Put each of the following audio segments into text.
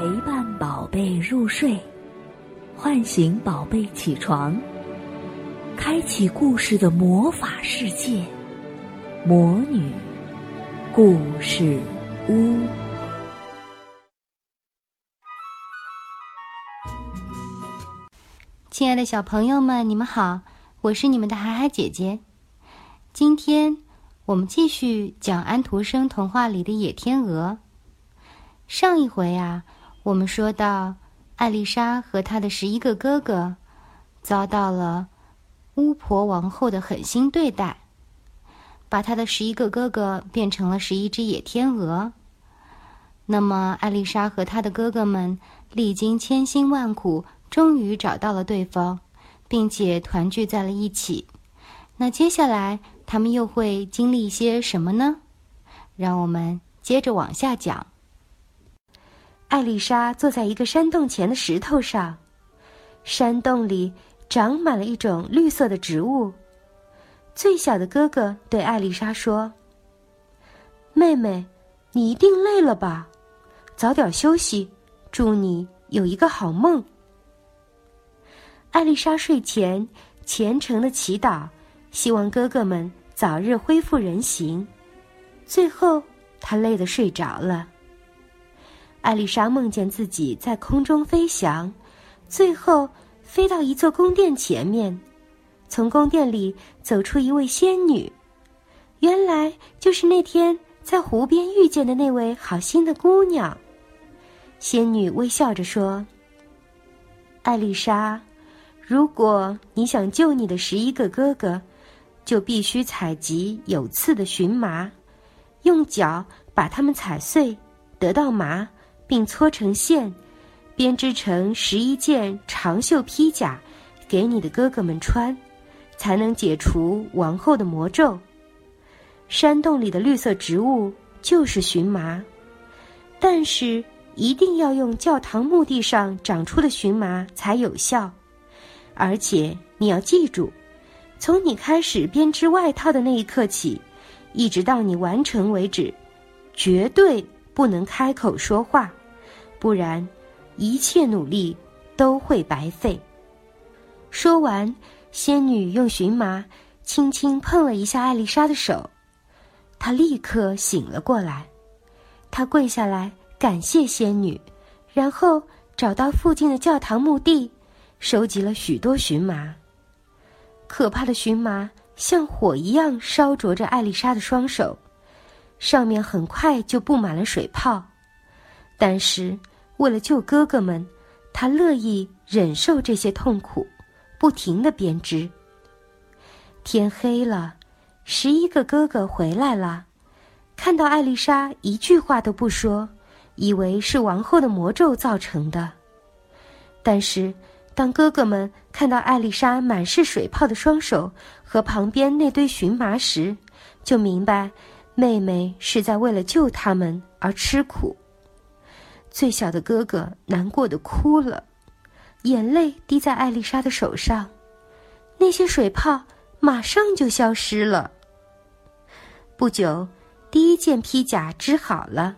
陪伴宝贝入睡，唤醒宝贝起床，开启故事的魔法世界——魔女故事屋。亲爱的小朋友们，你们好，我是你们的海海姐姐。今天我们继续讲安徒生童话里的野天鹅。上一回啊，我们说到艾丽莎和她的十一个哥哥遭到了巫婆王后的狠心对待，把她的十一个哥哥变成了十一只野天鹅。那么，艾丽莎和她的哥哥们历经千辛万苦，终于找到了对方，并且团聚在了一起。那接下来他们又会经历一些什么呢？让我们接着往下讲。艾丽莎坐在一个山洞前的石头上，山洞里长满了一种绿色的植物。最小的哥哥对艾丽莎说：“妹妹，你一定累了吧？早点休息，祝你有一个好梦。”艾丽莎睡前虔诚的祈祷，希望哥哥们早日恢复人形。最后，她累得睡着了。艾丽莎梦见自己在空中飞翔，最后飞到一座宫殿前面，从宫殿里走出一位仙女，原来就是那天在湖边遇见的那位好心的姑娘。仙女微笑着说：“艾丽莎，如果你想救你的十一个哥哥，就必须采集有刺的荨麻，用脚把它们踩碎，得到麻。”并搓成线，编织成十一件长袖披甲，给你的哥哥们穿，才能解除王后的魔咒。山洞里的绿色植物就是荨麻，但是一定要用教堂墓地上长出的荨麻才有效。而且你要记住，从你开始编织外套的那一刻起，一直到你完成为止，绝对不能开口说话。不然，一切努力都会白费。说完，仙女用荨麻轻轻碰了一下艾丽莎的手，她立刻醒了过来。她跪下来感谢仙女，然后找到附近的教堂墓地，收集了许多荨麻。可怕的荨麻像火一样烧灼着艾丽莎的双手，上面很快就布满了水泡，但是。为了救哥哥们，他乐意忍受这些痛苦，不停的编织。天黑了，十一个哥哥回来了，看到艾丽莎一句话都不说，以为是王后的魔咒造成的。但是，当哥哥们看到艾丽莎满是水泡的双手和旁边那堆荨麻时，就明白妹妹是在为了救他们而吃苦。最小的哥哥难过的哭了，眼泪滴在艾丽莎的手上，那些水泡马上就消失了。不久，第一件披甲织好了，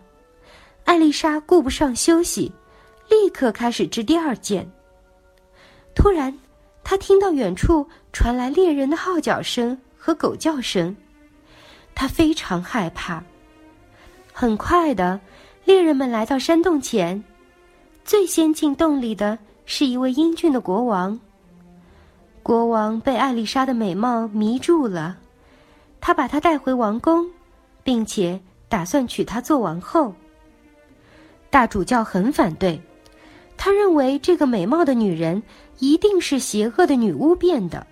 艾丽莎顾不上休息，立刻开始织第二件。突然，她听到远处传来猎人的号角声和狗叫声，她非常害怕。很快的。猎人们来到山洞前，最先进洞里的是一位英俊的国王。国王被艾丽莎的美貌迷住了，他把她带回王宫，并且打算娶她做王后。大主教很反对，他认为这个美貌的女人一定是邪恶的女巫变的。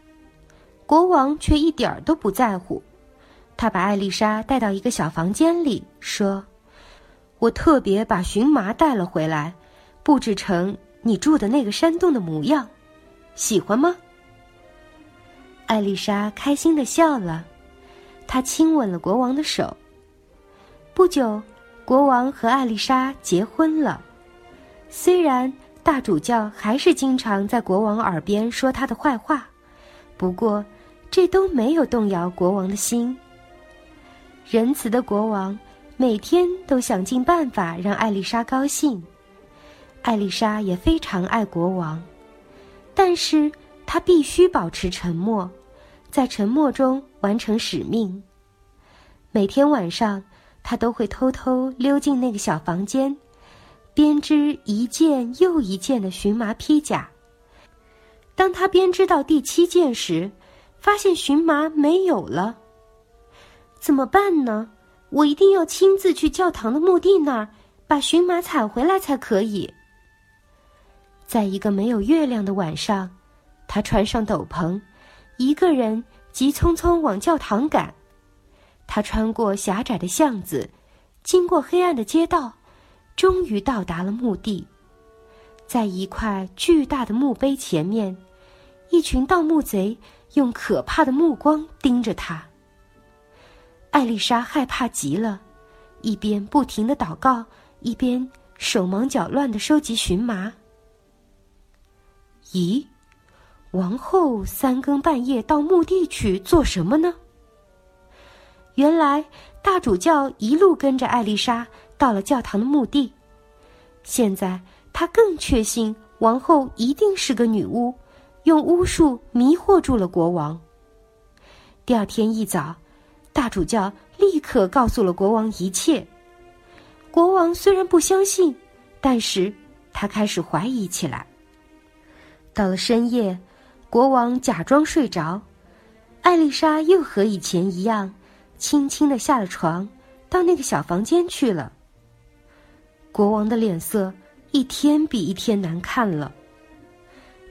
国王却一点儿都不在乎，他把艾丽莎带到一个小房间里，说。我特别把荨麻带了回来，布置成你住的那个山洞的模样，喜欢吗？艾丽莎开心的笑了，她亲吻了国王的手。不久，国王和艾丽莎结婚了。虽然大主教还是经常在国王耳边说他的坏话，不过这都没有动摇国王的心。仁慈的国王。每天都想尽办法让艾丽莎高兴。艾丽莎也非常爱国王，但是她必须保持沉默，在沉默中完成使命。每天晚上，她都会偷偷溜进那个小房间，编织一件又一件的荨麻披甲。当她编织到第七件时，发现荨麻没有了。怎么办呢？我一定要亲自去教堂的墓地那儿，把荨麻采回来才可以。在一个没有月亮的晚上，他穿上斗篷，一个人急匆匆往教堂赶。他穿过狭窄的巷子，经过黑暗的街道，终于到达了墓地。在一块巨大的墓碑前面，一群盗墓贼用可怕的目光盯着他。艾丽莎害怕极了，一边不停的祷告，一边手忙脚乱的收集荨麻。咦，王后三更半夜到墓地去做什么呢？原来大主教一路跟着艾丽莎到了教堂的墓地，现在他更确信王后一定是个女巫，用巫术迷惑住了国王。第二天一早，大主教立刻告诉了国王一切。国王虽然不相信，但是他开始怀疑起来。到了深夜，国王假装睡着，艾丽莎又和以前一样，轻轻的下了床，到那个小房间去了。国王的脸色一天比一天难看了。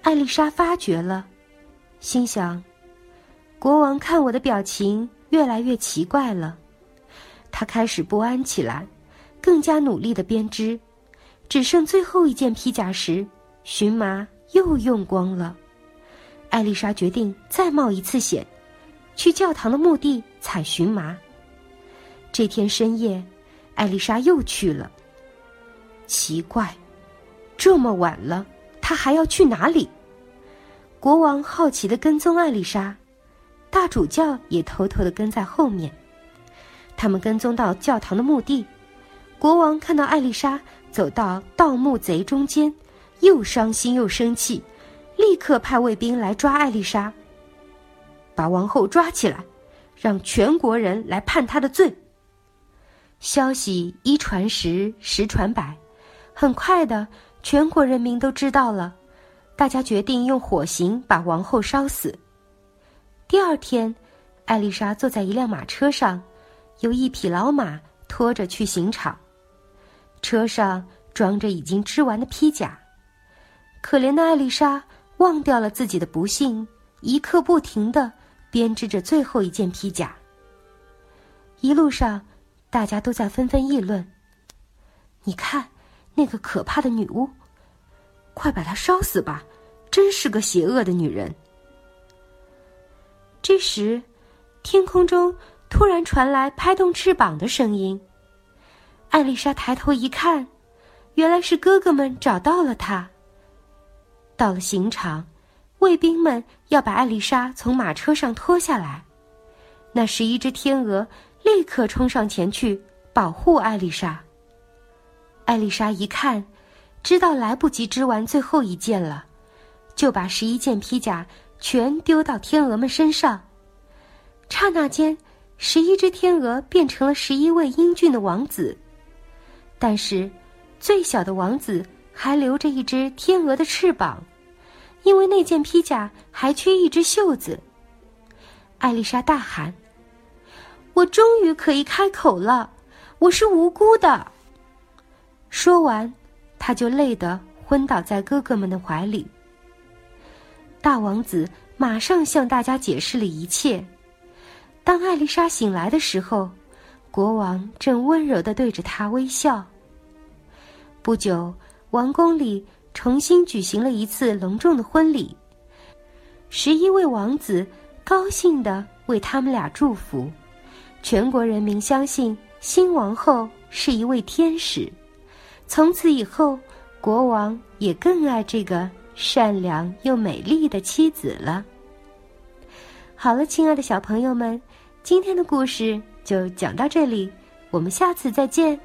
艾丽莎发觉了，心想：国王看我的表情越来越奇怪了，他开始不安起来，更加努力的编织，只剩最后一件披甲时，荨麻。又用光了，艾丽莎决定再冒一次险，去教堂的墓地采荨麻。这天深夜，艾丽莎又去了。奇怪，这么晚了，她还要去哪里？国王好奇的跟踪艾丽莎，大主教也偷偷的跟在后面。他们跟踪到教堂的墓地，国王看到艾丽莎走到盗墓贼中间。又伤心又生气，立刻派卫兵来抓艾丽莎，把王后抓起来，让全国人来判她的罪。消息一传十，十传百，很快的，全国人民都知道了。大家决定用火刑把王后烧死。第二天，艾丽莎坐在一辆马车上，由一匹老马拖着去刑场，车上装着已经织完的披甲。可怜的艾丽莎忘掉了自己的不幸，一刻不停的编织着最后一件披甲。一路上，大家都在纷纷议论：“你看，那个可怕的女巫，快把她烧死吧！真是个邪恶的女人。”这时，天空中突然传来拍动翅膀的声音。艾丽莎抬头一看，原来是哥哥们找到了她。到了刑场，卫兵们要把艾丽莎从马车上拖下来。那十一只天鹅立刻冲上前去保护艾丽莎。艾丽莎一看，知道来不及织完最后一件了，就把十一件披甲全丢到天鹅们身上。刹那间，十一只天鹅变成了十一位英俊的王子。但是，最小的王子还留着一只天鹅的翅膀。因为那件披甲还缺一只袖子，艾丽莎大喊：“我终于可以开口了，我是无辜的。”说完，她就累得昏倒在哥哥们的怀里。大王子马上向大家解释了一切。当艾丽莎醒来的时候，国王正温柔的对着她微笑。不久，王宫里。重新举行了一次隆重的婚礼，十一位王子高兴的为他们俩祝福，全国人民相信新王后是一位天使，从此以后，国王也更爱这个善良又美丽的妻子了。好了，亲爱的小朋友们，今天的故事就讲到这里，我们下次再见。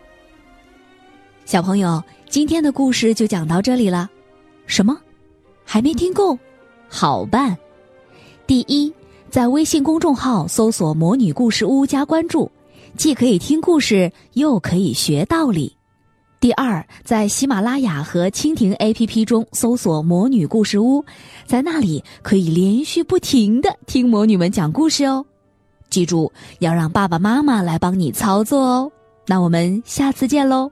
小朋友，今天的故事就讲到这里了。什么？还没听够？好办！第一，在微信公众号搜索“魔女故事屋”加关注，既可以听故事，又可以学道理。第二，在喜马拉雅和蜻蜓 APP 中搜索“魔女故事屋”，在那里可以连续不停的听魔女们讲故事哦。记住，要让爸爸妈妈来帮你操作哦。那我们下次见喽！